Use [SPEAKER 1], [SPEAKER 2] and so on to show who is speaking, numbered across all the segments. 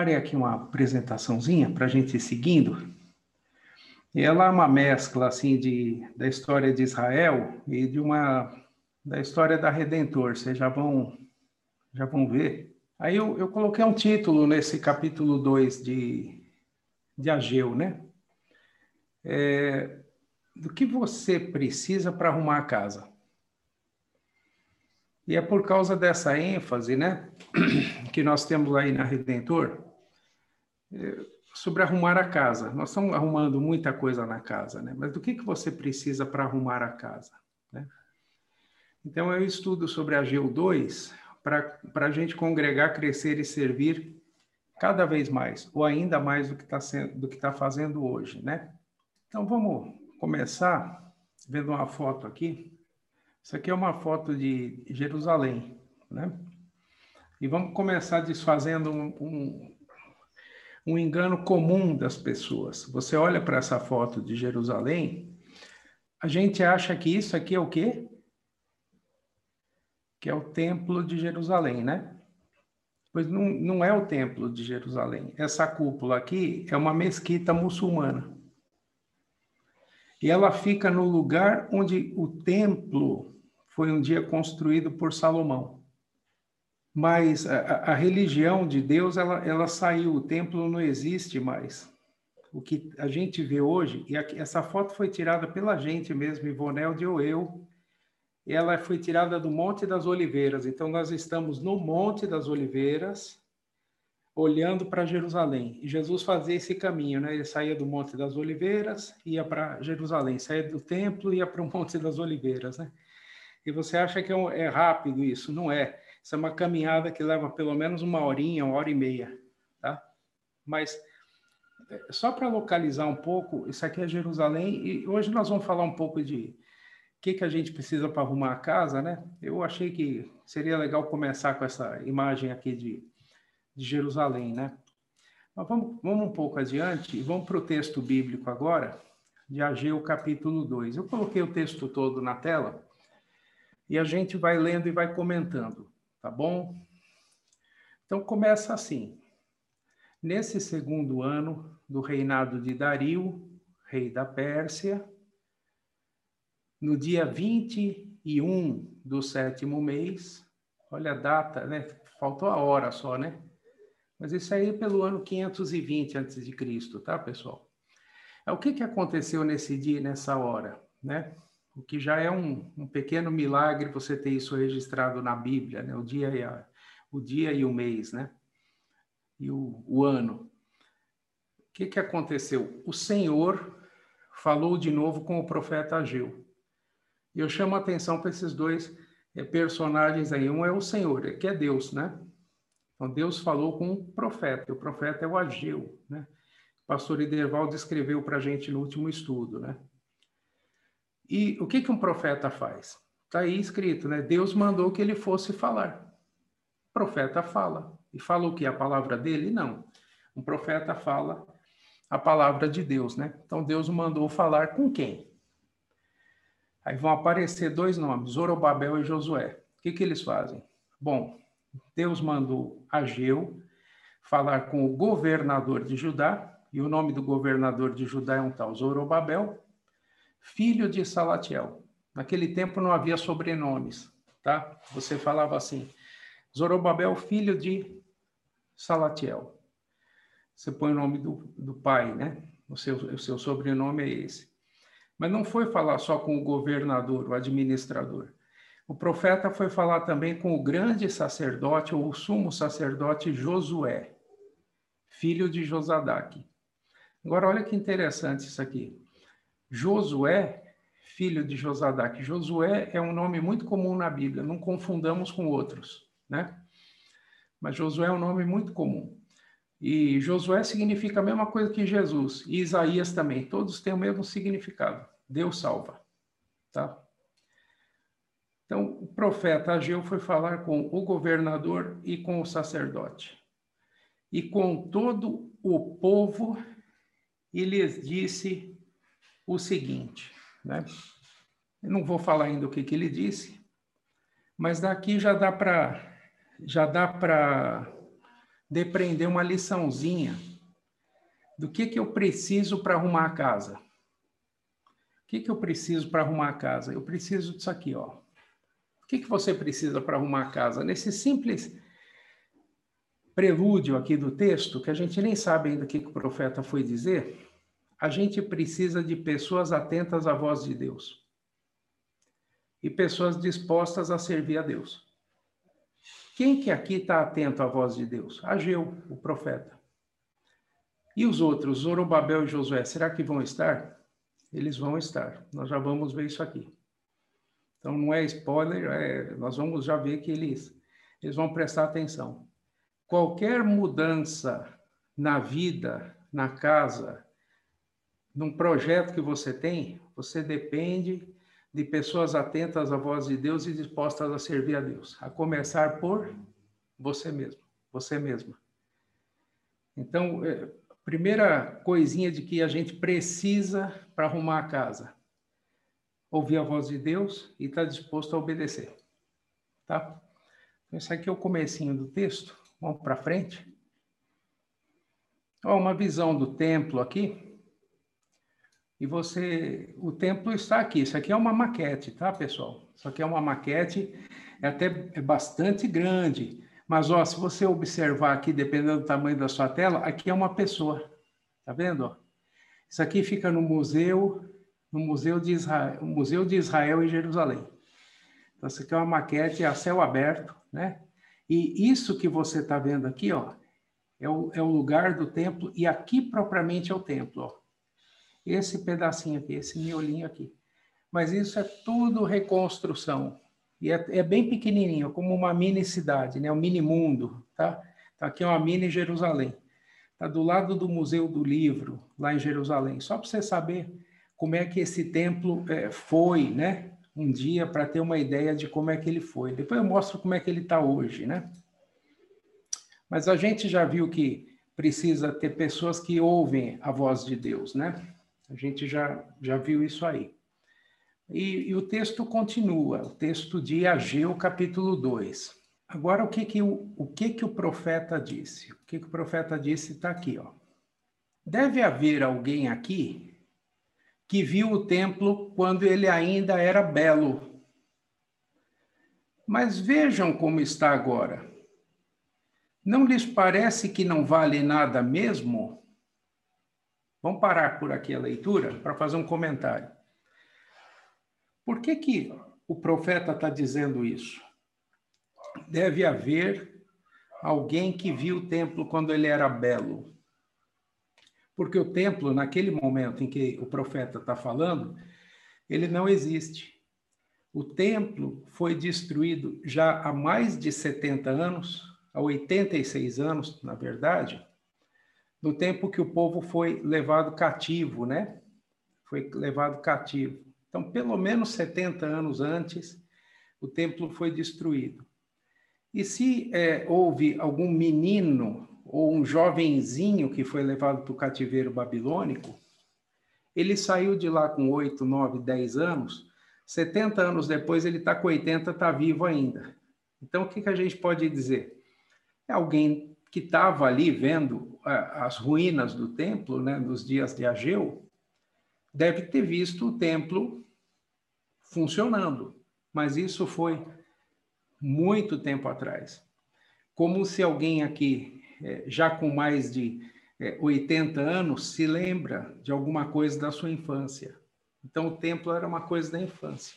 [SPEAKER 1] preparei aqui uma apresentaçãozinha para a gente ir seguindo. Ela é uma mescla assim de da história de Israel e de uma da história da Redentor. Vocês já vão já vão ver. Aí eu, eu coloquei um título nesse capítulo 2 de, de Ageu, né? É, do que você precisa para arrumar a casa. E é por causa dessa ênfase, né, que nós temos aí na Redentor, sobre arrumar a casa. Nós estamos arrumando muita coisa na casa, né? Mas do que, que você precisa para arrumar a casa, né? Então, eu estudo sobre a GEU 2 para a gente congregar, crescer e servir cada vez mais, ou ainda mais do que está do que está fazendo hoje, né? Então, vamos começar vendo uma foto aqui. Isso aqui é uma foto de Jerusalém, né? E vamos começar desfazendo um, um, um engano comum das pessoas. Você olha para essa foto de Jerusalém, a gente acha que isso aqui é o quê? Que é o Templo de Jerusalém, né? Pois não, não é o Templo de Jerusalém. Essa cúpula aqui é uma mesquita muçulmana. E ela fica no lugar onde o templo foi um dia construído por Salomão. Mas a, a religião de Deus, ela, ela saiu, o templo não existe mais. O que a gente vê hoje, e essa foto foi tirada pela gente mesmo, Ivonel ou eu, ela foi tirada do Monte das Oliveiras. Então, nós estamos no Monte das Oliveiras, olhando para Jerusalém. E Jesus fazia esse caminho, né? Ele saía do Monte das Oliveiras, ia para Jerusalém, saía do templo, ia para o Monte das Oliveiras, né? E você acha que é, é rápido isso? Não é. Isso é uma caminhada que leva pelo menos uma horinha, uma hora e meia, tá? Mas é, só para localizar um pouco, isso aqui é Jerusalém e hoje nós vamos falar um pouco de o que, que a gente precisa para arrumar a casa, né? Eu achei que seria legal começar com essa imagem aqui de de Jerusalém, né? Mas vamos, vamos um pouco adiante e vamos para o texto bíblico agora, de Ageu capítulo 2. Eu coloquei o texto todo na tela e a gente vai lendo e vai comentando, tá bom? Então começa assim. Nesse segundo ano do reinado de Dario, rei da Pérsia, no dia 21 do sétimo mês, olha a data, né? Faltou a hora só, né? Mas isso aí é pelo ano 520 a.C., tá, pessoal? É, o que, que aconteceu nesse dia nessa hora, né? O que já é um, um, pequeno milagre você ter isso registrado na Bíblia, né? O dia e, a, o, dia e o mês, né? E o, o ano. O que, que aconteceu? O Senhor falou de novo com o profeta Ageu. E eu chamo a atenção para esses dois é, personagens aí. Um é o Senhor, que é Deus, né? Então Deus falou com o profeta, o profeta é o Ageu, né? O pastor Iderval descreveu para a gente no último estudo, né? E o que, que um profeta faz? Está aí escrito, né? Deus mandou que ele fosse falar. O profeta fala. E fala o que? A palavra dele? Não. Um profeta fala a palavra de Deus, né? Então Deus mandou falar com quem? Aí vão aparecer dois nomes, Zorobabel e Josué. O que, que eles fazem? Bom, Deus mandou Ageu falar com o governador de Judá, e o nome do governador de Judá é um tal Zorobabel, filho de Salatiel. Naquele tempo não havia sobrenomes, tá? Você falava assim, Zorobabel, filho de Salatiel. Você põe o nome do, do pai, né? O seu, o seu sobrenome é esse. Mas não foi falar só com o governador, o administrador. O profeta foi falar também com o grande sacerdote, ou o sumo sacerdote Josué, filho de Josadaque. Agora, olha que interessante isso aqui. Josué, filho de Josadaque. Josué é um nome muito comum na Bíblia, não confundamos com outros, né? Mas Josué é um nome muito comum. E Josué significa a mesma coisa que Jesus. E Isaías também. Todos têm o mesmo significado. Deus salva. Tá? Então, o profeta Ageu foi falar com o governador e com o sacerdote. E com todo o povo, e lhes disse o seguinte, né? Eu não vou falar ainda o que, que ele disse, mas daqui já dá para já dá para depreender uma liçãozinha do que, que eu preciso para arrumar a casa. O que, que eu preciso para arrumar a casa? Eu preciso disso aqui, ó. O que, que você precisa para arrumar a casa? Nesse simples prelúdio aqui do texto, que a gente nem sabe ainda o que, que o profeta foi dizer, a gente precisa de pessoas atentas à voz de Deus e pessoas dispostas a servir a Deus. Quem que aqui está atento à voz de Deus? Ageu, o profeta. E os outros, Zorobabel e Josué, será que vão estar? Eles vão estar. Nós já vamos ver isso aqui. Então não é spoiler, é, nós vamos já ver que eles, eles vão prestar atenção. Qualquer mudança na vida, na casa, num projeto que você tem, você depende de pessoas atentas à voz de Deus e dispostas a servir a Deus, a começar por você mesmo, você mesma. Então, é, primeira coisinha de que a gente precisa para arrumar a casa, ouvir a voz de Deus e estar tá disposto a obedecer, tá? Então, esse aqui é o comecinho do texto. Vamos para frente. Ó, uma visão do templo aqui e você, o templo está aqui. Isso aqui é uma maquete, tá, pessoal? Isso aqui é uma maquete, é até é bastante grande. Mas, ó, se você observar aqui, dependendo do tamanho da sua tela, aqui é uma pessoa. Tá vendo? Isso aqui fica no museu, no museu de Israel, museu de Israel em Jerusalém. Então, isso aqui é uma maquete a céu aberto, né? E isso que você está vendo aqui, ó, é o, é o lugar do templo, e aqui propriamente é o templo, ó esse pedacinho aqui, esse miolinho aqui. Mas isso é tudo reconstrução. E é, é bem pequenininho, como uma mini cidade, né? um mini mundo. Tá? Tá aqui uma mini Jerusalém. Está do lado do Museu do Livro, lá em Jerusalém. Só para você saber como é que esse templo é, foi, né? Um dia, para ter uma ideia de como é que ele foi. Depois eu mostro como é que ele está hoje, né? Mas a gente já viu que precisa ter pessoas que ouvem a voz de Deus, né? A gente já, já viu isso aí. E, e o texto continua, o texto de Ageu, capítulo 2. Agora, o que que o, o, que que o profeta disse? O que, que o profeta disse está aqui, ó. Deve haver alguém aqui que viu o templo quando ele ainda era belo. Mas vejam como está agora. Não lhes parece que não vale nada mesmo? Vamos parar por aqui a leitura para fazer um comentário. Por que, que o profeta está dizendo isso? Deve haver alguém que viu o templo quando ele era belo. Porque o templo, naquele momento em que o profeta está falando, ele não existe. O templo foi destruído já há mais de 70 anos, há 86 anos, na verdade, no tempo que o povo foi levado cativo, né? Foi levado cativo. Então, pelo menos 70 anos antes, o templo foi destruído. E se é, houve algum menino ou um jovenzinho que foi levado para o cativeiro babilônico, ele saiu de lá com 8, 9, 10 anos, 70 anos depois ele está com 80, está vivo ainda. Então, o que, que a gente pode dizer? É alguém que estava ali vendo as ruínas do templo, né, nos dias de Ageu, deve ter visto o templo funcionando, mas isso foi muito tempo atrás. Como se alguém aqui, é, já com mais de 80 é, anos, se lembra de alguma coisa da sua infância. Então, o templo era uma coisa da infância.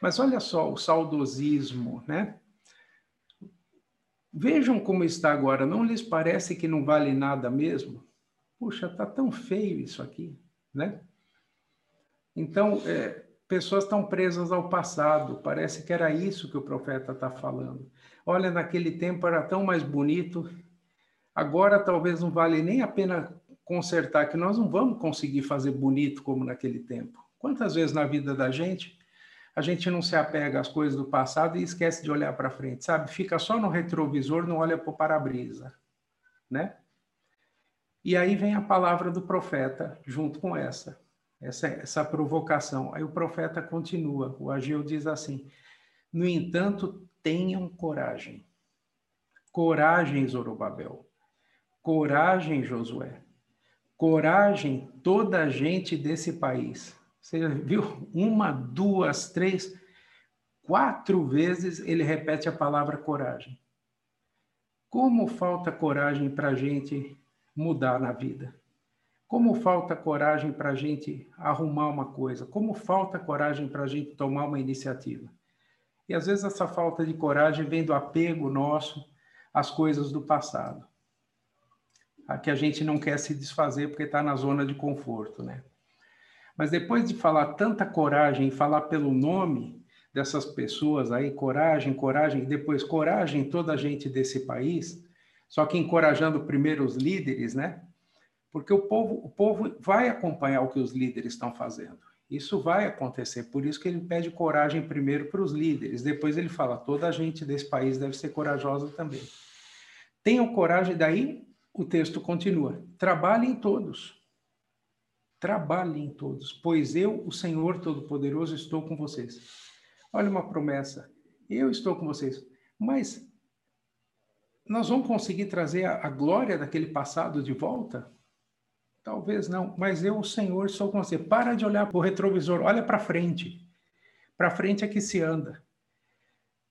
[SPEAKER 1] Mas olha só o saudosismo, né? Vejam como está agora. Não lhes parece que não vale nada mesmo? Puxa, está tão feio isso aqui, né? Então, é, pessoas estão presas ao passado. Parece que era isso que o profeta está falando. Olha, naquele tempo era tão mais bonito. Agora talvez não vale nem a pena consertar, que nós não vamos conseguir fazer bonito como naquele tempo. Quantas vezes na vida da gente a gente não se apega às coisas do passado e esquece de olhar para frente, sabe? Fica só no retrovisor, não olha para o para-brisa, né? E aí vem a palavra do profeta junto com essa, essa, essa provocação. Aí o profeta continua, o Ageu diz assim: No entanto, tenham coragem. Coragem, Zorobabel. Coragem, Josué. Coragem, toda a gente desse país. Você viu? Uma, duas, três, quatro vezes ele repete a palavra coragem. Como falta coragem para a gente mudar na vida? Como falta coragem para a gente arrumar uma coisa? Como falta coragem para a gente tomar uma iniciativa? E às vezes essa falta de coragem vem do apego nosso às coisas do passado, a que a gente não quer se desfazer porque está na zona de conforto, né? Mas depois de falar tanta coragem, falar pelo nome dessas pessoas aí, coragem, coragem, e depois coragem toda a gente desse país, só que encorajando primeiro os líderes, né? Porque o povo, o povo vai acompanhar o que os líderes estão fazendo. Isso vai acontecer, por isso que ele pede coragem primeiro para os líderes, depois ele fala: toda a gente desse país deve ser corajosa também. Tenham coragem, daí o texto continua: trabalhem todos. Trabalhem todos, pois eu, o Senhor Todo-Poderoso, estou com vocês. Olha uma promessa. Eu estou com vocês. Mas nós vamos conseguir trazer a, a glória daquele passado de volta? Talvez não, mas eu, o Senhor, estou com você. Para de olhar para o retrovisor, olha para frente. Para frente é que se anda.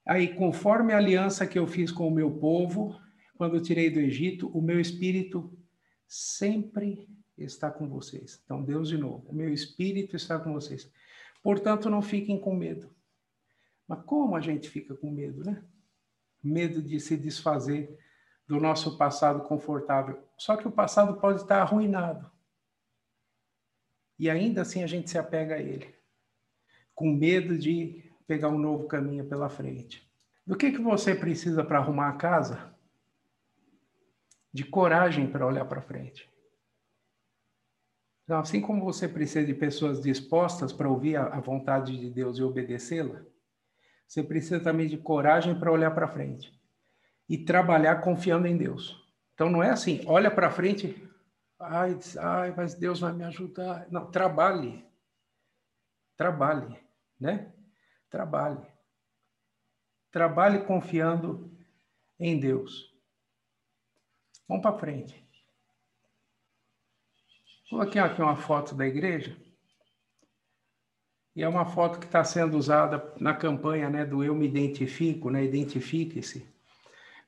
[SPEAKER 1] Aí, conforme a aliança que eu fiz com o meu povo, quando eu tirei do Egito, o meu espírito sempre está com vocês. Então, Deus de novo, o meu espírito está com vocês. Portanto, não fiquem com medo. Mas como a gente fica com medo, né? Medo de se desfazer do nosso passado confortável. Só que o passado pode estar arruinado. E ainda assim a gente se apega a ele, com medo de pegar um novo caminho pela frente. Do que, que você precisa para arrumar a casa? De coragem para olhar para frente. Então, assim como você precisa de pessoas dispostas para ouvir a, a vontade de Deus e obedecê-la, você precisa também de coragem para olhar para frente e trabalhar confiando em Deus. Então não é assim, olha para frente, ai, ai, mas Deus vai me ajudar. Não, trabalhe. Trabalhe, né? Trabalhe. Trabalhe confiando em Deus. Vamos para frente. Coloquei aqui uma foto da igreja. E é uma foto que está sendo usada na campanha né, do Eu Me Identifico, né, Identifique-se.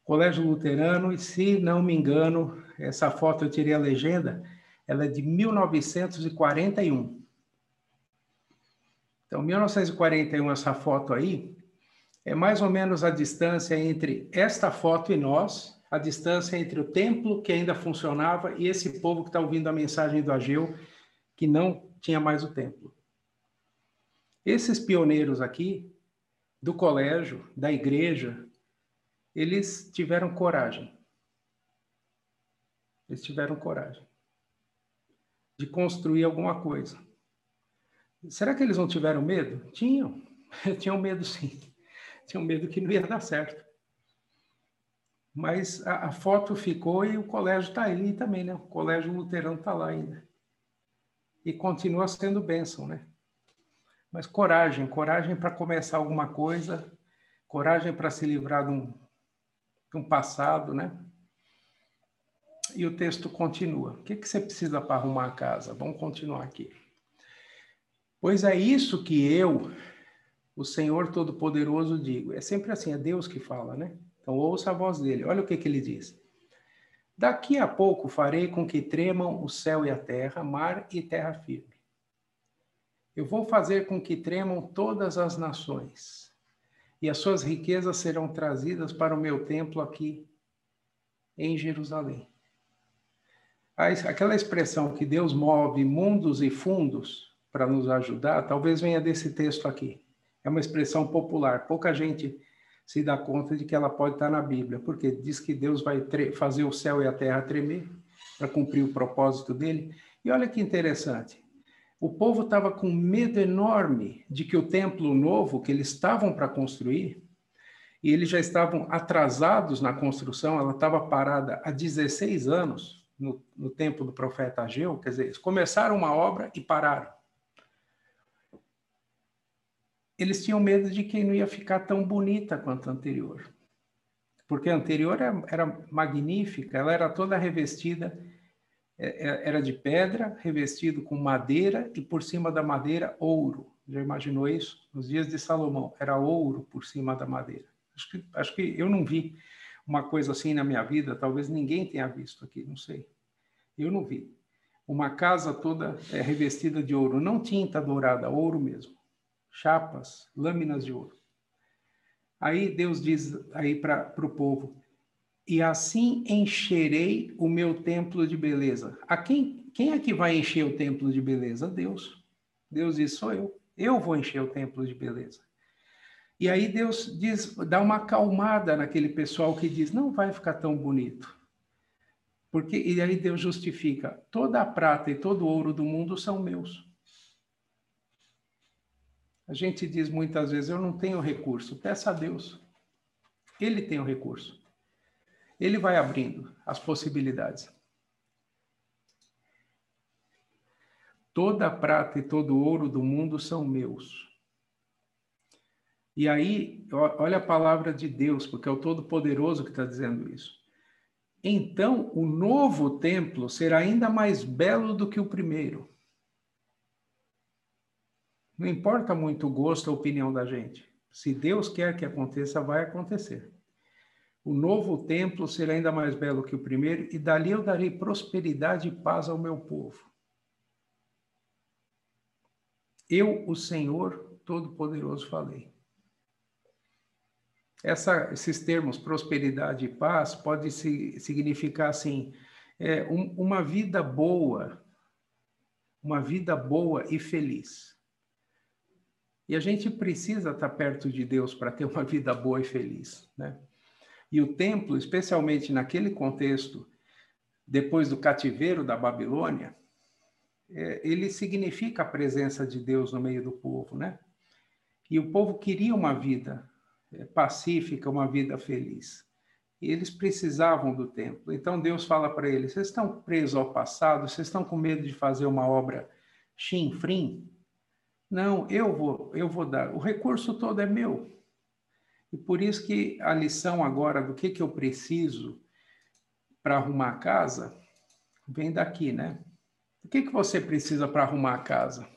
[SPEAKER 1] Colégio Luterano, e se não me engano, essa foto eu tirei a legenda, ela é de 1941. Então, 1941, essa foto aí, é mais ou menos a distância entre esta foto e nós, a distância entre o templo que ainda funcionava e esse povo que está ouvindo a mensagem do Ageu, que não tinha mais o templo. Esses pioneiros aqui, do colégio, da igreja, eles tiveram coragem. Eles tiveram coragem de construir alguma coisa. Será que eles não tiveram medo? Tinham. Tinham medo, sim. Tinham medo que não ia dar certo. Mas a, a foto ficou e o colégio está ali também, né? O colégio luterano está lá ainda. E continua sendo bênção, né? Mas coragem, coragem para começar alguma coisa, coragem para se livrar de um, de um passado, né? E o texto continua. O que, que você precisa para arrumar a casa? Vamos continuar aqui. Pois é isso que eu, o Senhor Todo-Poderoso, digo. É sempre assim, é Deus que fala, né? Então ouça a voz dele. Olha o que, que ele diz. Daqui a pouco farei com que tremam o céu e a terra, mar e terra firme. Eu vou fazer com que tremam todas as nações, e as suas riquezas serão trazidas para o meu templo aqui em Jerusalém. Aquela expressão que Deus move mundos e fundos para nos ajudar, talvez venha desse texto aqui. É uma expressão popular, pouca gente se dá conta de que ela pode estar na Bíblia, porque diz que Deus vai fazer o céu e a terra tremer para cumprir o propósito dele. E olha que interessante, o povo estava com medo enorme de que o templo novo que eles estavam para construir, e eles já estavam atrasados na construção, ela estava parada há 16 anos no, no tempo do profeta Ageu, quer dizer, eles começaram uma obra e pararam. Eles tinham medo de que não ia ficar tão bonita quanto a anterior. Porque a anterior era, era magnífica, ela era toda revestida é, é, era de pedra, revestido com madeira e por cima da madeira ouro. Já imaginou isso? Nos dias de Salomão, era ouro por cima da madeira. Acho que, acho que eu não vi uma coisa assim na minha vida, talvez ninguém tenha visto aqui, não sei. Eu não vi. Uma casa toda é, revestida de ouro, não tinta dourada, ouro mesmo. Chapas, lâminas de ouro. Aí Deus diz aí para o povo: e assim encherei o meu templo de beleza. A quem, quem é que vai encher o templo de beleza? Deus. Deus diz: sou eu. Eu vou encher o templo de beleza. E aí Deus diz, dá uma acalmada naquele pessoal que diz: não vai ficar tão bonito. Porque e aí Deus justifica: toda a prata e todo o ouro do mundo são meus. A gente diz muitas vezes: eu não tenho recurso. Peça a Deus. Ele tem o recurso ele vai abrindo as possibilidades. Toda a prata e todo o ouro do mundo são meus. E aí, olha a palavra de Deus, porque é o Todo-Poderoso que está dizendo isso. Então, o novo templo será ainda mais belo do que o primeiro. Não importa muito o gosto, a opinião da gente. Se Deus quer que aconteça, vai acontecer. O novo templo será ainda mais belo que o primeiro, e dali eu darei prosperidade e paz ao meu povo. Eu, o Senhor Todo-Poderoso, falei. Essa, esses termos, prosperidade e paz, pode se, significar assim, é, um, uma vida boa, uma vida boa e feliz. E a gente precisa estar perto de Deus para ter uma vida boa e feliz, né? E o templo, especialmente naquele contexto, depois do cativeiro da Babilônia, é, ele significa a presença de Deus no meio do povo, né? E o povo queria uma vida é, pacífica, uma vida feliz. E eles precisavam do templo. Então Deus fala para eles: vocês estão presos ao passado? Vocês estão com medo de fazer uma obra chinfrim? Não, eu vou, eu vou dar. O recurso todo é meu. E por isso que a lição agora do que, que eu preciso para arrumar a casa vem daqui, né? O que, que você precisa para arrumar a casa?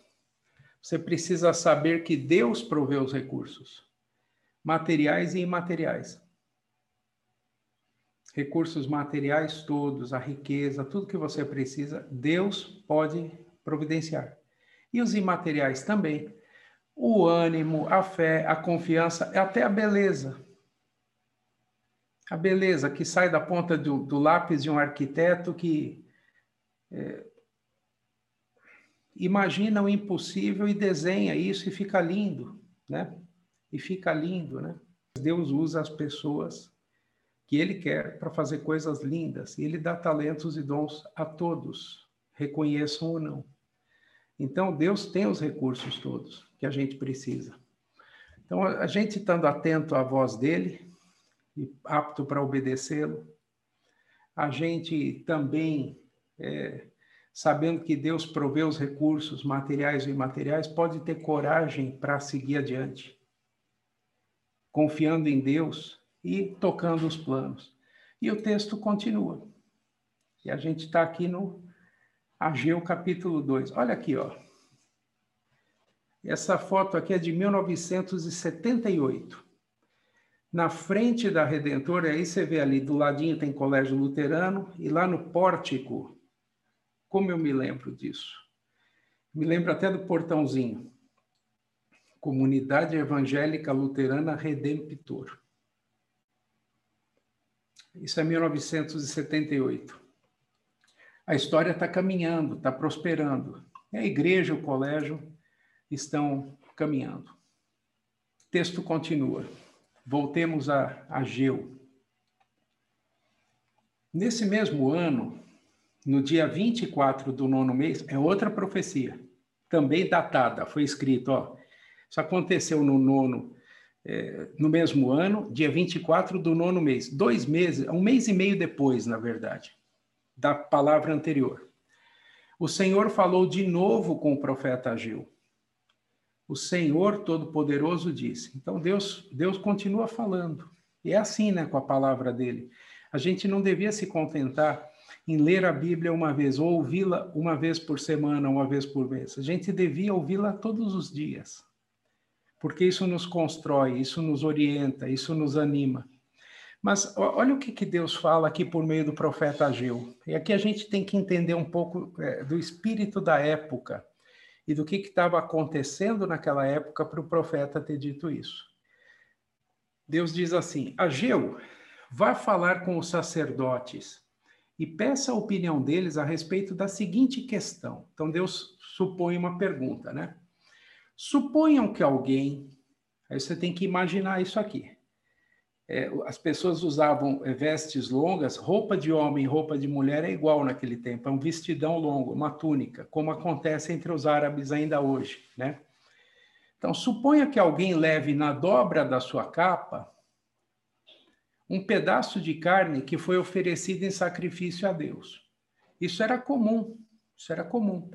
[SPEAKER 1] Você precisa saber que Deus provê os recursos, materiais e imateriais. recursos materiais todos, a riqueza, tudo que você precisa, Deus pode providenciar. E os imateriais também. O ânimo, a fé, a confiança, até a beleza. A beleza que sai da ponta do, do lápis de um arquiteto que é, imagina o impossível e desenha isso e fica lindo, né? E fica lindo, né? Deus usa as pessoas que Ele quer para fazer coisas lindas e Ele dá talentos e dons a todos, reconheçam ou não. Então Deus tem os recursos todos que a gente precisa. Então a gente estando atento à voz dele e apto para obedecê-lo, a gente também é, sabendo que Deus provê os recursos materiais e imateriais, pode ter coragem para seguir adiante, confiando em Deus e tocando os planos. E o texto continua. E a gente está aqui no Ageu capítulo 2. Olha aqui, ó. Essa foto aqui é de 1978. Na frente da Redentora, aí você vê ali do ladinho tem Colégio Luterano e lá no pórtico como eu me lembro disso? Me lembro até do portãozinho. Comunidade Evangélica Luterana Redemptor. Isso é 1978. A história está caminhando, está prosperando. A igreja, o colégio estão caminhando. O texto continua. Voltemos a Ageu. Nesse mesmo ano, no dia 24 do nono mês, é outra profecia, também datada, foi escrito, ó, isso aconteceu no nono, é, no mesmo ano, dia 24 do nono mês, dois meses, um mês e meio depois, na verdade, da palavra anterior. O Senhor falou de novo com o profeta Ageu. O Senhor Todo-Poderoso disse. Então Deus, Deus continua falando. E é assim, né, com a palavra dele. A gente não devia se contentar em ler a Bíblia uma vez, ou ouvi-la uma vez por semana, uma vez por mês. A gente devia ouvi-la todos os dias, porque isso nos constrói, isso nos orienta, isso nos anima. Mas olha o que, que Deus fala aqui por meio do profeta Ageu. E aqui a gente tem que entender um pouco é, do espírito da época e do que estava acontecendo naquela época para o profeta ter dito isso. Deus diz assim: Ageu, vá falar com os sacerdotes e peça a opinião deles a respeito da seguinte questão. Então, Deus supõe uma pergunta, né? Suponham que alguém. Aí você tem que imaginar isso aqui. É, as pessoas usavam é, vestes longas, roupa de homem e roupa de mulher é igual naquele tempo, é um vestidão longo, uma túnica, como acontece entre os árabes ainda hoje, né? Então, suponha que alguém leve na dobra da sua capa um pedaço de carne que foi oferecido em sacrifício a Deus. Isso era comum, isso era comum.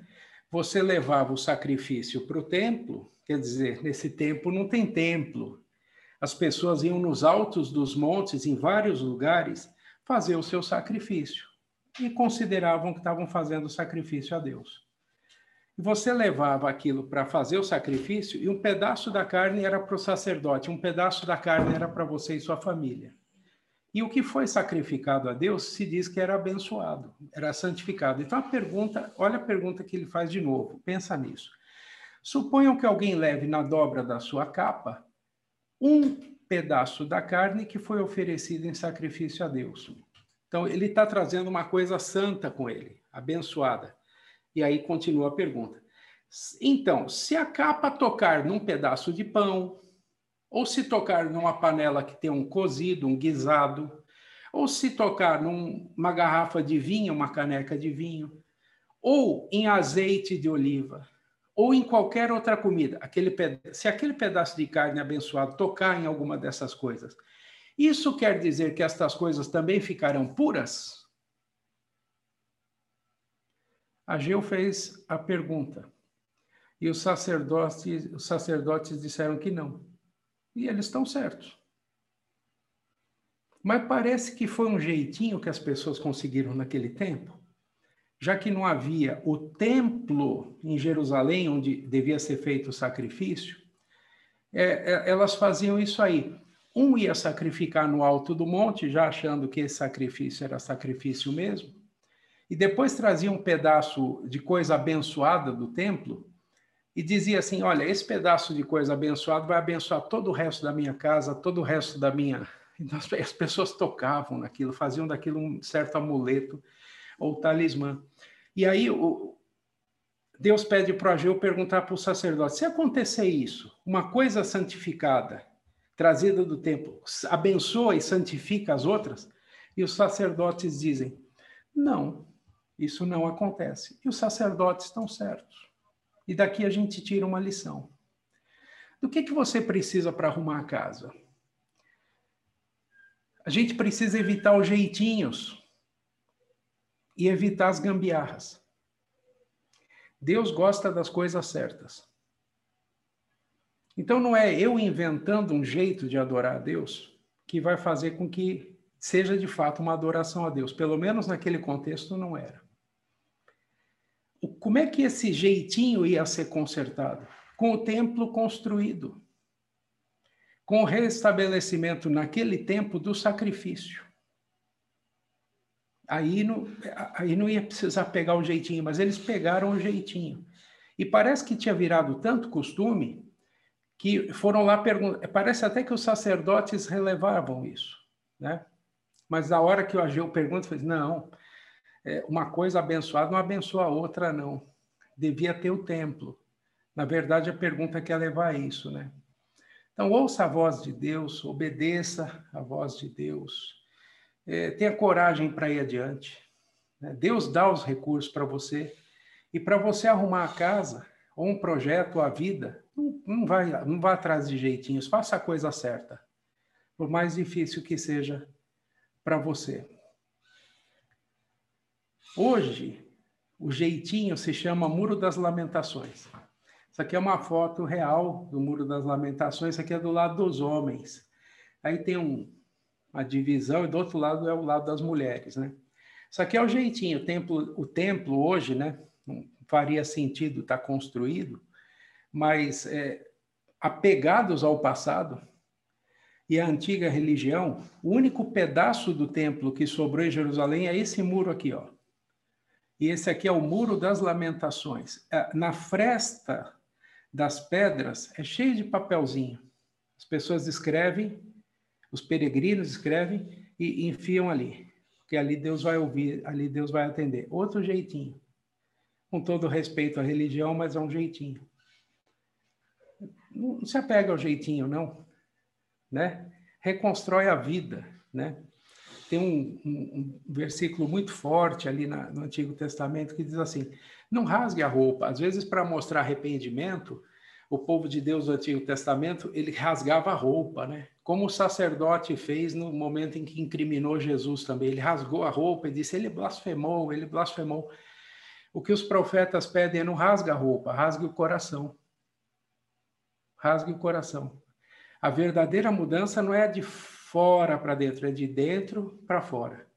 [SPEAKER 1] Você levava o sacrifício para o templo, quer dizer, nesse tempo não tem templo. As pessoas iam nos altos dos montes, em vários lugares, fazer o seu sacrifício e consideravam que estavam fazendo sacrifício a Deus. E você levava aquilo para fazer o sacrifício e um pedaço da carne era para o sacerdote, um pedaço da carne era para você e sua família. E o que foi sacrificado a Deus se diz que era abençoado, era santificado. Então a pergunta, olha a pergunta que ele faz de novo, pensa nisso. Suponham que alguém leve na dobra da sua capa um pedaço da carne que foi oferecido em sacrifício a Deus. Então ele está trazendo uma coisa santa com ele, abençoada. E aí continua a pergunta. Então, se a capa tocar num pedaço de pão, ou se tocar numa panela que tem um cozido, um guisado, ou se tocar numa garrafa de vinho, uma caneca de vinho, ou em azeite de oliva, ou em qualquer outra comida, aquele se aquele pedaço de carne abençoado tocar em alguma dessas coisas, isso quer dizer que estas coisas também ficarão puras? Ageu fez a pergunta. E os sacerdotes, os sacerdotes disseram que não. E eles estão certos. Mas parece que foi um jeitinho que as pessoas conseguiram naquele tempo, já que não havia o templo em Jerusalém, onde devia ser feito o sacrifício, é, é, elas faziam isso aí. Um ia sacrificar no alto do monte, já achando que esse sacrifício era sacrifício mesmo, e depois trazia um pedaço de coisa abençoada do templo e dizia assim: Olha, esse pedaço de coisa abençoada vai abençoar todo o resto da minha casa, todo o resto da minha. Então, as pessoas tocavam naquilo, faziam daquilo um certo amuleto ou talismã. E aí o, Deus pede para Ageu perguntar para o sacerdote: se acontecer isso, uma coisa santificada, trazida do templo, abençoa e santifica as outras? E os sacerdotes dizem: não, isso não acontece. E os sacerdotes estão certos. E daqui a gente tira uma lição. Do que, que você precisa para arrumar a casa? A gente precisa evitar os jeitinhos e evitar as gambiarras. Deus gosta das coisas certas. Então não é eu inventando um jeito de adorar a Deus que vai fazer com que seja de fato uma adoração a Deus. Pelo menos naquele contexto não era. Como é que esse jeitinho ia ser consertado? Com o templo construído, com o restabelecimento naquele tempo do sacrifício. Aí não, aí não ia precisar pegar o jeitinho, mas eles pegaram o jeitinho. E parece que tinha virado tanto costume que foram lá perguntar. Parece até que os sacerdotes relevavam isso, né? Mas na hora que o Ageu pergunta, fez não, é, uma coisa abençoada não abençoa a outra, não. Devia ter o templo. Na verdade, a pergunta quer levar a isso, né? Então, ouça a voz de Deus, obedeça a voz de Deus, é, tenha coragem para ir adiante. Né? Deus dá os recursos para você, e para você arrumar a casa, ou um projeto, ou a vida, não, não, vai, não vá atrás de jeitinhos, faça a coisa certa, por mais difícil que seja para você. Hoje, o jeitinho se chama Muro das Lamentações. Isso aqui é uma foto real do Muro das Lamentações, isso aqui é do lado dos homens. Aí tem um, uma divisão e do outro lado é o lado das mulheres, né? Isso aqui é o jeitinho. O templo, o templo hoje, né? Não faria sentido estar tá construído, mas é, apegados ao passado e à antiga religião, o único pedaço do templo que sobrou em Jerusalém é esse muro aqui, ó. E esse aqui é o Muro das Lamentações. É, na fresta das pedras é cheio de papelzinho. As pessoas escrevem, os peregrinos escrevem e enfiam ali. Porque ali Deus vai ouvir, ali Deus vai atender. Outro jeitinho. Com todo respeito à religião, mas é um jeitinho. Não se apega ao jeitinho, não. Né? Reconstrói a vida, né? tem um, um, um versículo muito forte ali na, no Antigo Testamento que diz assim: não rasgue a roupa. Às vezes, para mostrar arrependimento, o povo de Deus do Antigo Testamento ele rasgava a roupa, né? Como o sacerdote fez no momento em que incriminou Jesus também. Ele rasgou a roupa e disse: ele blasfemou, ele blasfemou. O que os profetas pedem é não rasga a roupa, rasgue o coração. Rasgue o coração. A verdadeira mudança não é de fora para dentro, é de dentro para fora.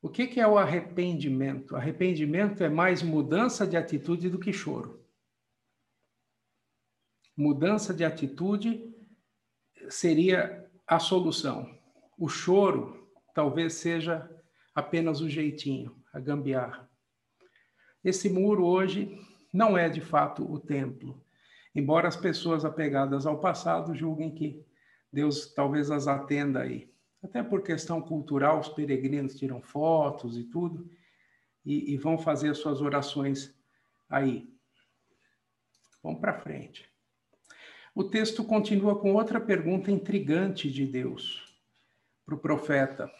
[SPEAKER 1] O que, que é o arrependimento? Arrependimento é mais mudança de atitude do que choro. Mudança de atitude seria a solução. O choro talvez seja apenas o jeitinho, a gambiarra. Esse muro hoje não é de fato o templo, embora as pessoas apegadas ao passado julguem que Deus talvez as atenda aí. Até por questão cultural, os peregrinos tiram fotos e tudo, e, e vão fazer suas orações aí. Vamos para frente. O texto continua com outra pergunta intrigante de Deus para o profeta.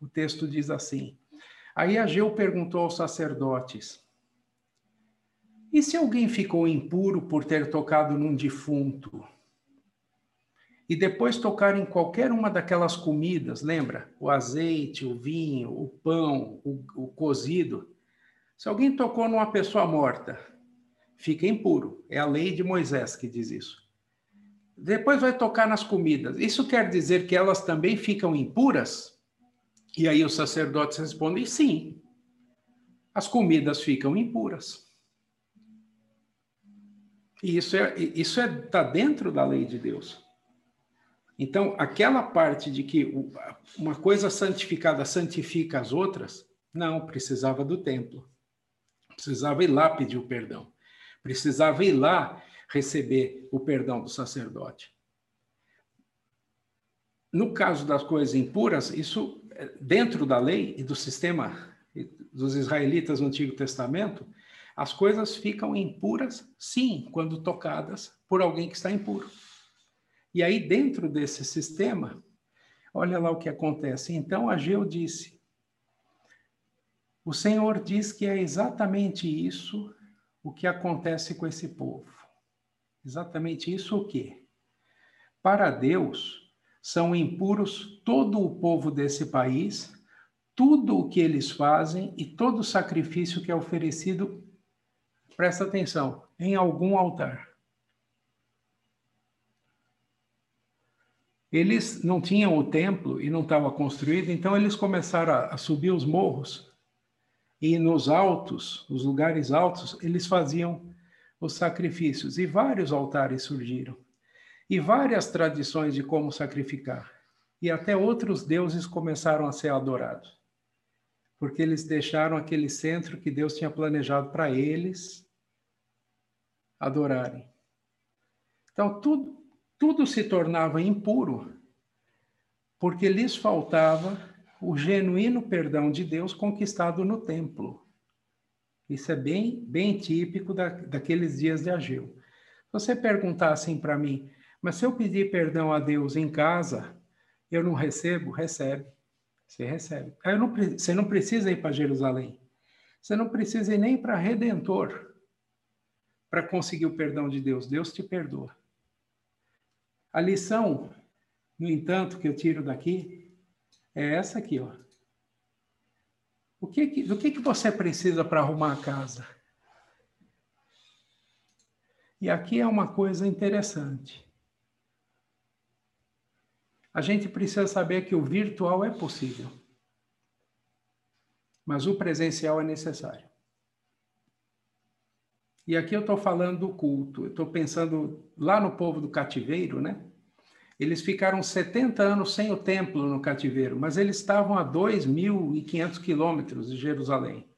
[SPEAKER 1] O texto diz assim: Aí Ageu perguntou aos sacerdotes: E se alguém ficou impuro por ter tocado num defunto? e depois tocar em qualquer uma daquelas comidas, lembra? O azeite, o vinho, o pão, o, o cozido. Se alguém tocou numa pessoa morta, fica impuro. É a lei de Moisés que diz isso. Depois vai tocar nas comidas. Isso quer dizer que elas também ficam impuras? E aí os sacerdotes respondem: sim. As comidas ficam impuras. E isso é isso é tá dentro da lei de Deus. Então, aquela parte de que uma coisa santificada santifica as outras, não, precisava do templo. Precisava ir lá pedir o perdão. Precisava ir lá receber o perdão do sacerdote. No caso das coisas impuras, isso dentro da lei e do sistema dos israelitas no Antigo Testamento, as coisas ficam impuras, sim, quando tocadas por alguém que está impuro. E aí, dentro desse sistema, olha lá o que acontece. Então, Ageu disse: O Senhor diz que é exatamente isso o que acontece com esse povo. Exatamente isso o quê? Para Deus, são impuros todo o povo desse país, tudo o que eles fazem e todo o sacrifício que é oferecido, presta atenção, em algum altar. eles não tinham o templo e não estava construído, então eles começaram a, a subir os morros e nos altos, os lugares altos, eles faziam os sacrifícios e vários altares surgiram e várias tradições de como sacrificar e até outros deuses começaram a ser adorados porque eles deixaram aquele centro que Deus tinha planejado para eles adorarem. Então tudo tudo se tornava impuro porque lhes faltava o genuíno perdão de Deus conquistado no templo. Isso é bem, bem típico da, daqueles dias de Ageu. Se você perguntar assim para mim, mas se eu pedir perdão a Deus em casa, eu não recebo? Recebe. Você recebe. Não, você não precisa ir para Jerusalém. Você não precisa ir nem para Redentor para conseguir o perdão de Deus. Deus te perdoa. A lição, no entanto, que eu tiro daqui é essa aqui, ó. O que, que do que, que você precisa para arrumar a casa? E aqui é uma coisa interessante. A gente precisa saber que o virtual é possível, mas o presencial é necessário. E aqui eu estou falando do culto, eu estou pensando lá no povo do cativeiro, né? Eles ficaram 70 anos sem o templo no cativeiro, mas eles estavam a 2.500 quilômetros de Jerusalém.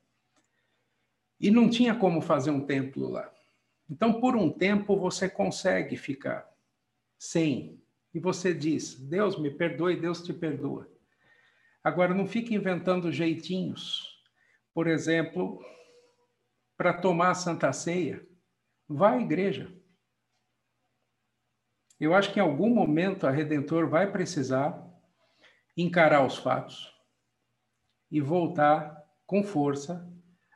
[SPEAKER 1] E não tinha como fazer um templo lá. Então, por um tempo, você consegue ficar sem. E você diz: Deus me perdoe, Deus te perdoa. Agora, não fique inventando jeitinhos. Por exemplo, para tomar a Santa Ceia, vá à igreja. Eu acho que em algum momento a Redentor vai precisar encarar os fatos e voltar com força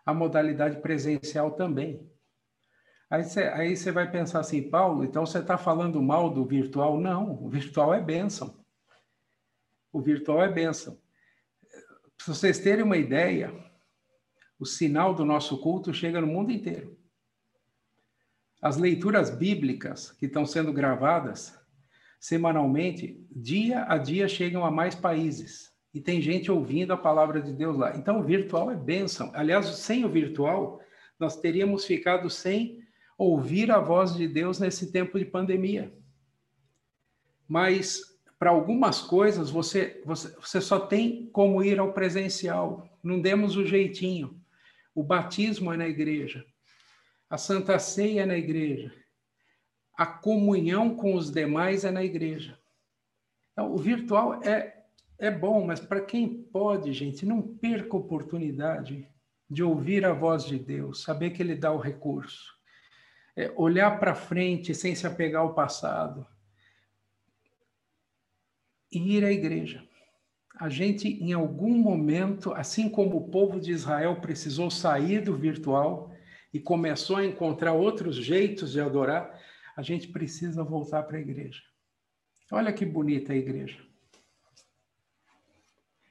[SPEAKER 1] à modalidade presencial também. Aí você aí vai pensar assim, Paulo, então você está falando mal do virtual? Não, o virtual é bênção. O virtual é bênção. Para vocês terem uma ideia, o sinal do nosso culto chega no mundo inteiro. As leituras bíblicas que estão sendo gravadas semanalmente, dia a dia chegam a mais países. E tem gente ouvindo a palavra de Deus lá. Então, o virtual é bênção. Aliás, sem o virtual, nós teríamos ficado sem ouvir a voz de Deus nesse tempo de pandemia. Mas, para algumas coisas, você, você, você só tem como ir ao presencial. Não demos o jeitinho. O batismo é na igreja. A Santa Ceia é na igreja. A comunhão com os demais é na igreja. Então, o virtual é, é bom, mas para quem pode, gente, não perca a oportunidade de ouvir a voz de Deus, saber que Ele dá o recurso. É, olhar para frente sem se apegar ao passado. E ir à igreja. A gente, em algum momento, assim como o povo de Israel precisou sair do virtual, e começou a encontrar outros jeitos de adorar, a gente precisa voltar para a igreja. Olha que bonita a igreja.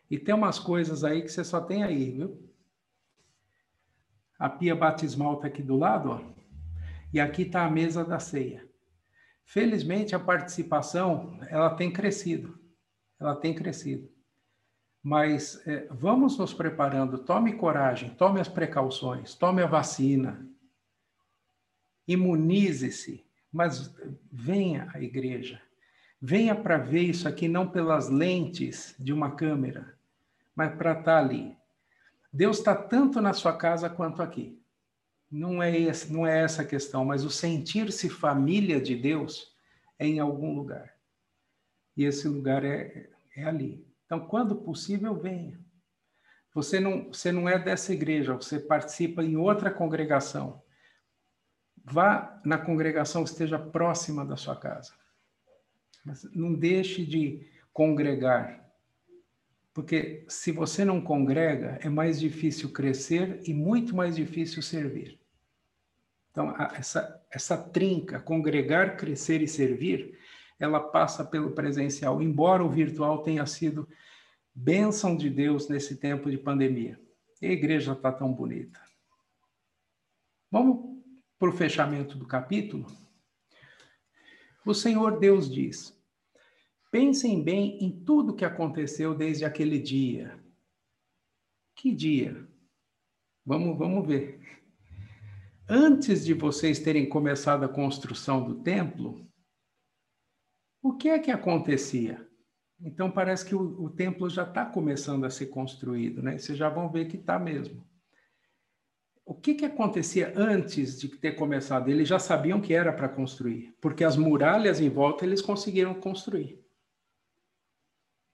[SPEAKER 1] E tem umas coisas aí que você só tem aí, viu? A pia batismal está aqui do lado, ó. E aqui está a mesa da ceia. Felizmente a participação ela tem crescido, ela tem crescido. Mas é, vamos nos preparando, tome coragem, tome as precauções, tome a vacina, imunize-se, mas venha à igreja, Venha para ver isso aqui não pelas lentes de uma câmera, mas para estar ali. Deus está tanto na sua casa quanto aqui. Não é, esse, não é essa a questão, mas o sentir-se família de Deus é em algum lugar. E esse lugar é, é ali. Então, quando possível, venha. Você não, você não é dessa igreja, você participa em outra congregação. Vá na congregação que esteja próxima da sua casa. Mas não deixe de congregar. Porque se você não congrega, é mais difícil crescer e muito mais difícil servir. Então, essa, essa trinca, congregar, crescer e servir, ela passa pelo presencial, embora o virtual tenha sido bênção de Deus nesse tempo de pandemia. E a igreja está tão bonita. Vamos para o fechamento do capítulo? O Senhor Deus diz: Pensem bem em tudo que aconteceu desde aquele dia. Que dia? Vamos, vamos ver. Antes de vocês terem começado a construção do templo, o que é que acontecia? Então parece que o, o templo já está começando a ser construído, né? Vocês já vão ver que está mesmo. O que, que acontecia antes de ter começado? Eles já sabiam que era para construir, porque as muralhas em volta eles conseguiram construir.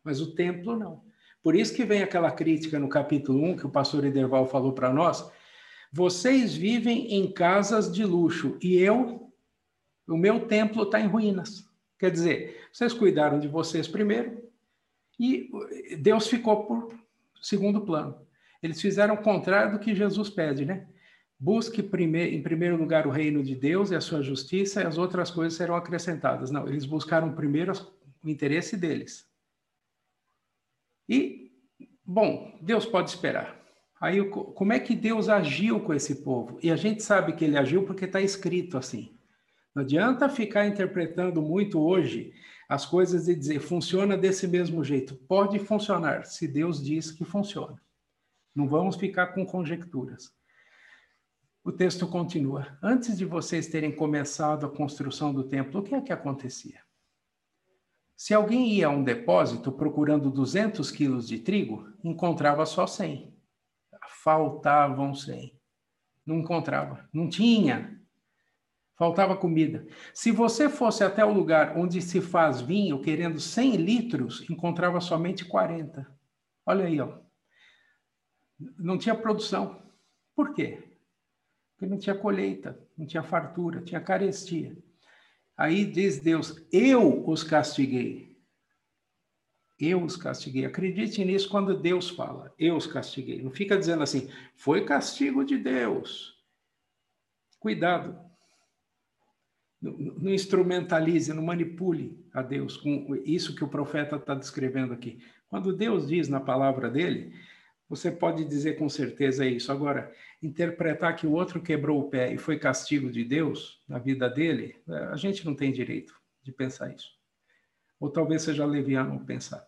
[SPEAKER 1] Mas o templo não. Por isso que vem aquela crítica no capítulo 1 que o pastor Ederval falou para nós. Vocês vivem em casas de luxo e eu, o meu templo está em ruínas. Quer dizer, vocês cuidaram de vocês primeiro e Deus ficou por segundo plano. Eles fizeram o contrário do que Jesus pede, né? Busque primeir, em primeiro lugar o reino de Deus e a sua justiça, e as outras coisas serão acrescentadas. Não, eles buscaram primeiro o interesse deles. E, bom, Deus pode esperar. Aí, como é que Deus agiu com esse povo? E a gente sabe que ele agiu porque está escrito assim. Não adianta ficar interpretando muito hoje as coisas e dizer funciona desse mesmo jeito. Pode funcionar se Deus diz que funciona. Não vamos ficar com conjecturas. O texto continua. Antes de vocês terem começado a construção do templo, o que é que acontecia? Se alguém ia a um depósito procurando 200 quilos de trigo, encontrava só 100. Faltavam 100. Não encontrava. Não tinha. Faltava comida. Se você fosse até o lugar onde se faz vinho, querendo 100 litros, encontrava somente 40. Olha aí, ó. Não tinha produção. Por quê? Porque não tinha colheita, não tinha fartura, tinha carestia. Aí diz Deus: Eu os castiguei. Eu os castiguei. Acredite nisso quando Deus fala. Eu os castiguei. Não fica dizendo assim, foi castigo de Deus. Cuidado não instrumentalize, não manipule a Deus com isso que o profeta está descrevendo aqui. Quando Deus diz na palavra dele, você pode dizer com certeza isso. Agora, interpretar que o outro quebrou o pé e foi castigo de Deus na vida dele, a gente não tem direito de pensar isso. Ou talvez seja leviano pensar.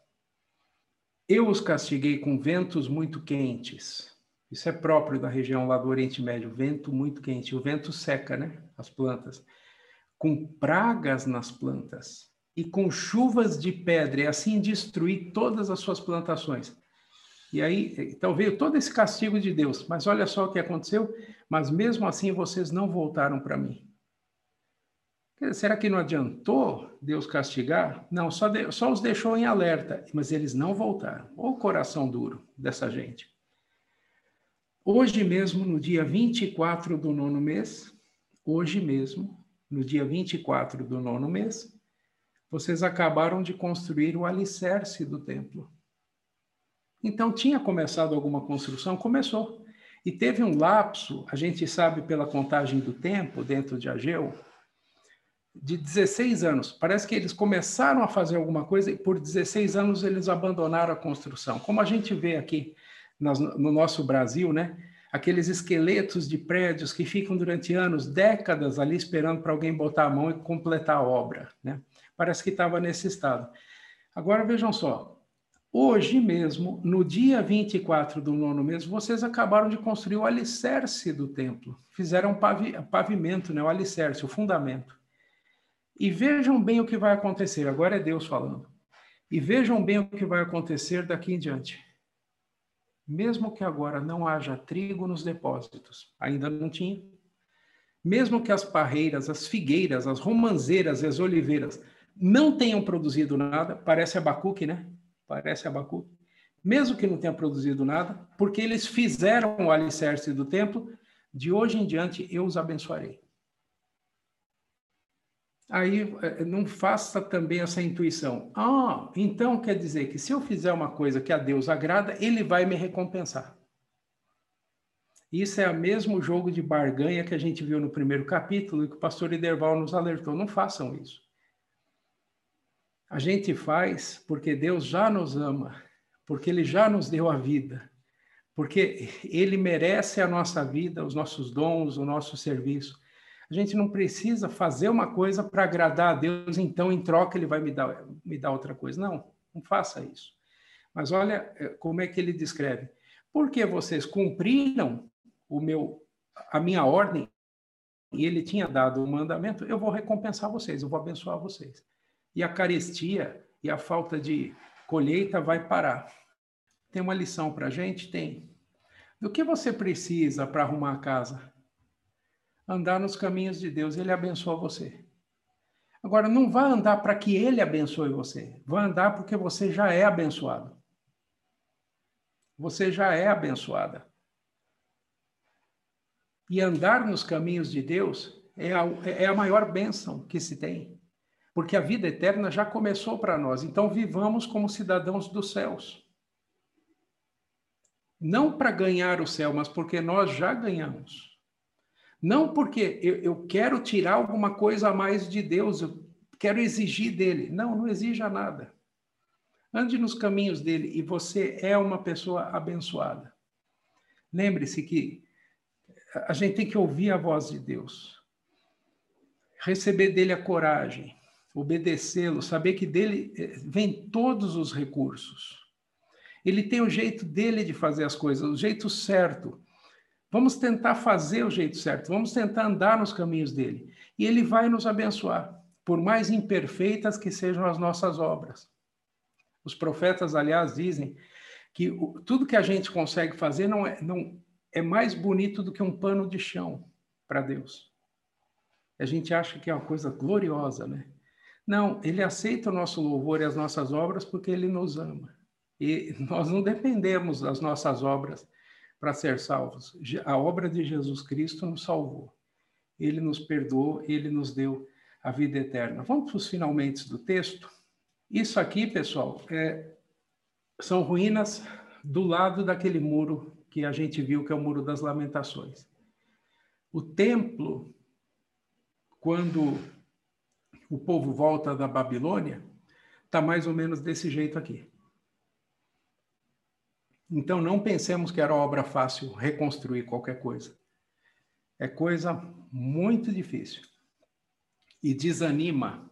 [SPEAKER 1] Eu os castiguei com ventos muito quentes. Isso é próprio da região lá do Oriente Médio, vento muito quente. O vento seca, né? As plantas com pragas nas plantas e com chuvas de pedra, e assim destruir todas as suas plantações. E aí, então veio todo esse castigo de Deus. Mas olha só o que aconteceu. Mas mesmo assim vocês não voltaram para mim. Será que não adiantou Deus castigar? Não, só, de, só os deixou em alerta, mas eles não voltaram. O coração duro dessa gente. Hoje mesmo, no dia 24 do nono mês, hoje mesmo, no dia 24 do nono mês, vocês acabaram de construir o alicerce do templo. Então, tinha começado alguma construção? Começou. E teve um lapso, a gente sabe pela contagem do tempo dentro de Ageu, de 16 anos. Parece que eles começaram a fazer alguma coisa e por 16 anos eles abandonaram a construção. Como a gente vê aqui no nosso Brasil, né? Aqueles esqueletos de prédios que ficam durante anos, décadas ali esperando para alguém botar a mão e completar a obra. Né? Parece que estava nesse estado. Agora vejam só, hoje mesmo, no dia 24 do nono mês, vocês acabaram de construir o alicerce do templo. Fizeram pavi pavimento, né? o alicerce, o fundamento. E vejam bem o que vai acontecer. Agora é Deus falando. E vejam bem o que vai acontecer daqui em diante. Mesmo que agora não haja trigo nos depósitos, ainda não tinha. Mesmo que as parreiras, as figueiras, as romanzeiras e as oliveiras não tenham produzido nada, parece Abacuque, né? Parece Abacuque. Mesmo que não tenha produzido nada, porque eles fizeram o alicerce do templo, de hoje em diante eu os abençoarei. Aí eh, não faça também essa intuição. Ah, então quer dizer que se eu fizer uma coisa que a Deus agrada, ele vai me recompensar. Isso é o mesmo jogo de barganha que a gente viu no primeiro capítulo e que o pastor Iderval nos alertou. Não façam isso. A gente faz porque Deus já nos ama, porque Ele já nos deu a vida, porque Ele merece a nossa vida, os nossos dons, o nosso serviço. A gente não precisa fazer uma coisa para agradar a Deus, então em troca ele vai me dar, me dar outra coisa. Não, não faça isso. Mas olha é, como é que ele descreve. Porque vocês cumpriram o meu, a minha ordem e ele tinha dado o mandamento, eu vou recompensar vocês, eu vou abençoar vocês. E a carestia e a falta de colheita vai parar. Tem uma lição para a gente? Tem. Do que você precisa para arrumar a casa? Andar nos caminhos de Deus, ele abençoa você. Agora, não vá andar para que ele abençoe você. Vá andar porque você já é abençoado. Você já é abençoada. E andar nos caminhos de Deus é a, é a maior bênção que se tem. Porque a vida eterna já começou para nós. Então, vivamos como cidadãos dos céus. Não para ganhar o céu, mas porque nós já ganhamos. Não porque eu, eu quero tirar alguma coisa a mais de Deus, eu quero exigir dele. Não, não exija nada. Ande nos caminhos dele e você é uma pessoa abençoada. Lembre-se que a gente tem que ouvir a voz de Deus, receber dele a coragem, obedecê-lo, saber que dele eh, vem todos os recursos. Ele tem o jeito dele de fazer as coisas, o jeito certo. Vamos tentar fazer o jeito certo, vamos tentar andar nos caminhos dele. E ele vai nos abençoar, por mais imperfeitas que sejam as nossas obras. Os profetas, aliás, dizem que tudo que a gente consegue fazer não é, não é mais bonito do que um pano de chão para Deus. A gente acha que é uma coisa gloriosa, né? Não, ele aceita o nosso louvor e as nossas obras porque ele nos ama. E nós não dependemos das nossas obras para ser salvos. A obra de Jesus Cristo nos salvou. Ele nos perdoou, ele nos deu a vida eterna. Vamos para os finalmente do texto. Isso aqui, pessoal, é, são ruínas do lado daquele muro que a gente viu, que é o Muro das Lamentações. O templo, quando o povo volta da Babilônia, está mais ou menos desse jeito aqui. Então, não pensemos que era obra fácil reconstruir qualquer coisa. É coisa muito difícil. E desanima.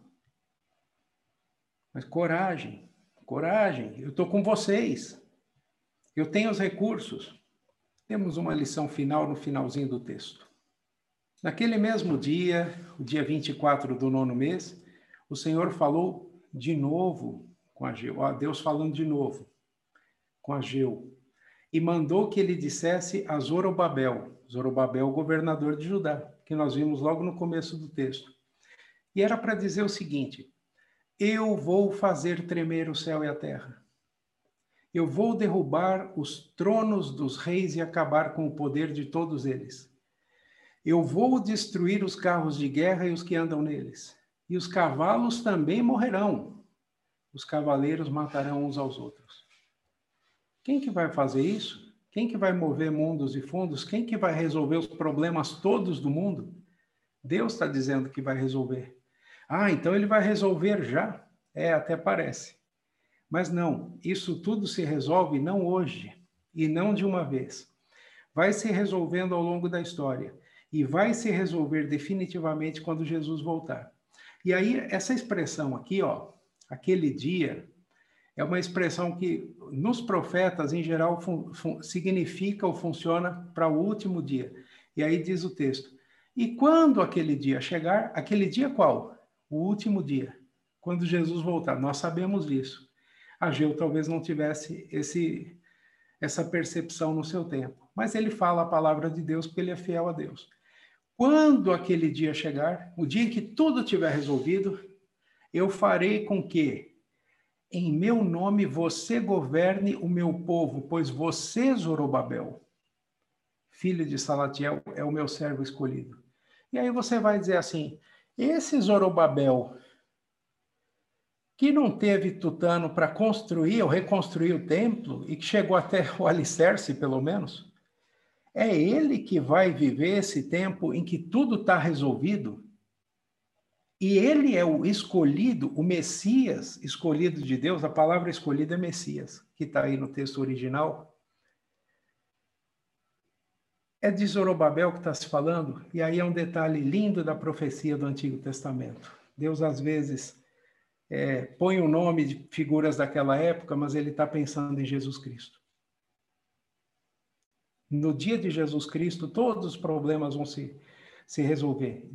[SPEAKER 1] Mas coragem, coragem. Eu estou com vocês. Eu tenho os recursos. Temos uma lição final no finalzinho do texto. Naquele mesmo dia, o dia 24 do nono mês, o Senhor falou de novo com Ageu. Ó, Deus falando de novo com Ageu, e mandou que ele dissesse a Zorobabel, Zorobabel, governador de Judá, que nós vimos logo no começo do texto. E era para dizer o seguinte: Eu vou fazer tremer o céu e a terra. Eu vou derrubar os tronos dos reis e acabar com o poder de todos eles. Eu vou destruir os carros de guerra e os que andam neles. E os cavalos também morrerão. Os cavaleiros matarão uns aos outros. Quem que vai fazer isso? Quem que vai mover mundos e fundos? Quem que vai resolver os problemas todos do mundo? Deus está dizendo que vai resolver. Ah, então ele vai resolver já? É, até parece. Mas não, isso tudo se resolve não hoje e não de uma vez. Vai se resolvendo ao longo da história e vai se resolver definitivamente quando Jesus voltar. E aí essa expressão aqui, ó, aquele dia, é uma expressão que nos profetas, em geral, significa ou funciona para o último dia. E aí diz o texto: E quando aquele dia chegar, aquele dia qual? o último dia, quando Jesus voltar. Nós sabemos disso. Ageu talvez não tivesse esse essa percepção no seu tempo, mas ele fala a palavra de Deus porque ele é fiel a Deus. Quando aquele dia chegar, o dia em que tudo tiver resolvido, eu farei com que em meu nome você governe o meu povo, pois você, Zorobabel, filho de Salatiel, é o meu servo escolhido. E aí você vai dizer assim: esse Zorobabel, que não teve tutano para construir ou reconstruir o templo e que chegou até o alicerce, pelo menos, é ele que vai viver esse tempo em que tudo está resolvido? E ele é o escolhido, o Messias escolhido de Deus, a palavra escolhida é Messias, que está aí no texto original. É de Zorobabel que está se falando, e aí é um detalhe lindo da profecia do Antigo Testamento. Deus, às vezes, é, põe o nome de figuras daquela época, mas ele está pensando em Jesus Cristo. No dia de Jesus Cristo, todos os problemas vão se, se resolver.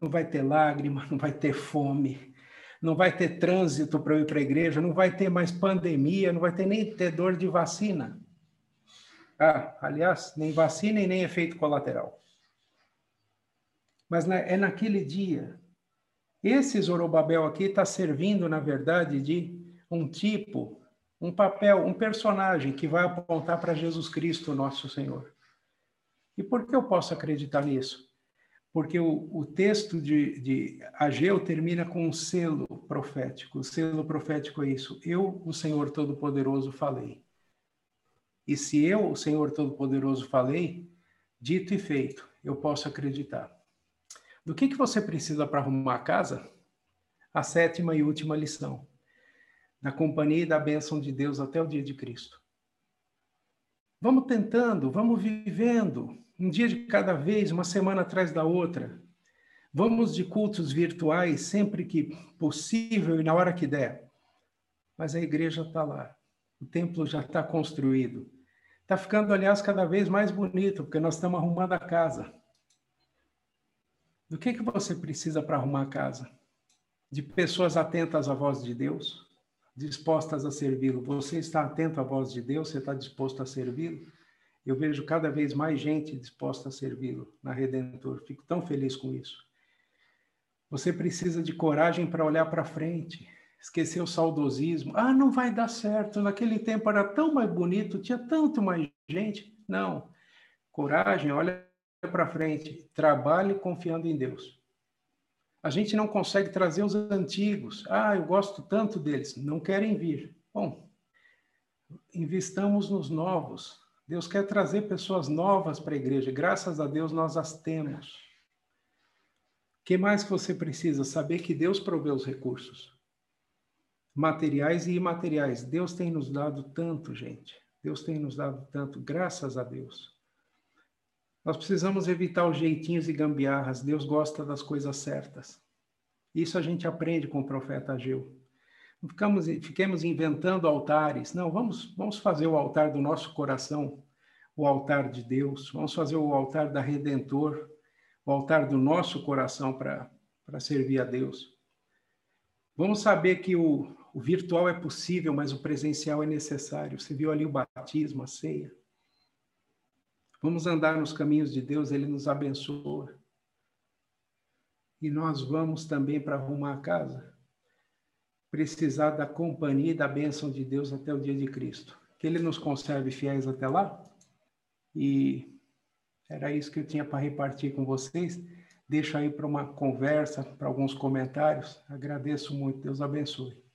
[SPEAKER 1] Não vai ter lágrima, não vai ter fome, não vai ter trânsito para eu ir para a igreja, não vai ter mais pandemia, não vai ter nem ter dor de vacina. Ah, aliás, nem vacina e nem efeito colateral. Mas é naquele dia. Esse Zorobabel aqui está servindo, na verdade, de um tipo, um papel, um personagem que vai apontar para Jesus Cristo, nosso Senhor. E por que eu posso acreditar nisso? Porque o, o texto de, de Ageu termina com um selo profético. O selo profético é isso. Eu, o Senhor Todo-Poderoso, falei. E se eu, o Senhor Todo-Poderoso, falei, dito e feito, eu posso acreditar. Do que, que você precisa para arrumar a casa? A sétima e última lição. Da companhia e da bênção de Deus até o dia de Cristo. Vamos tentando, vamos vivendo, um dia de cada vez, uma semana atrás da outra. Vamos de cultos virtuais sempre que possível e na hora que der. Mas a igreja está lá, o templo já está construído. Está ficando, aliás, cada vez mais bonito, porque nós estamos arrumando a casa. Do que, que você precisa para arrumar a casa? De pessoas atentas à voz de Deus, dispostas a servi-lo. Você está atento à voz de Deus? Você está disposto a servi-lo? Eu vejo cada vez mais gente disposta a servi-lo na Redentor. Fico tão feliz com isso. Você precisa de coragem para olhar para frente esquecer o saudosismo. Ah, não vai dar certo. Naquele tempo era tão mais bonito, tinha tanto mais gente. Não. Coragem, olha para frente. Trabalhe confiando em Deus. A gente não consegue trazer os antigos. Ah, eu gosto tanto deles. Não querem vir. Bom, investamos nos novos. Deus quer trazer pessoas novas para a igreja. Graças a Deus nós as temos. O que mais você precisa? Saber que Deus provê os recursos materiais e imateriais. Deus tem nos dado tanto, gente. Deus tem nos dado tanto, graças a Deus. Nós precisamos evitar os jeitinhos e gambiarras. Deus gosta das coisas certas. Isso a gente aprende com o profeta Ageu. Ficamos, fiquemos inventando altares. Não, vamos, vamos fazer o altar do nosso coração, o altar de Deus. Vamos fazer o altar da Redentor, o altar do nosso coração para servir a Deus. Vamos saber que o, o virtual é possível, mas o presencial é necessário. Você viu ali o batismo, a ceia. Vamos andar nos caminhos de Deus, Ele nos abençoa. E nós vamos também para arrumar a casa. Precisar da companhia e da bênção de Deus até o dia de Cristo. Que Ele nos conserve fiéis até lá. E era isso que eu tinha para repartir com vocês. Deixo aí para uma conversa, para alguns comentários. Agradeço muito. Deus abençoe.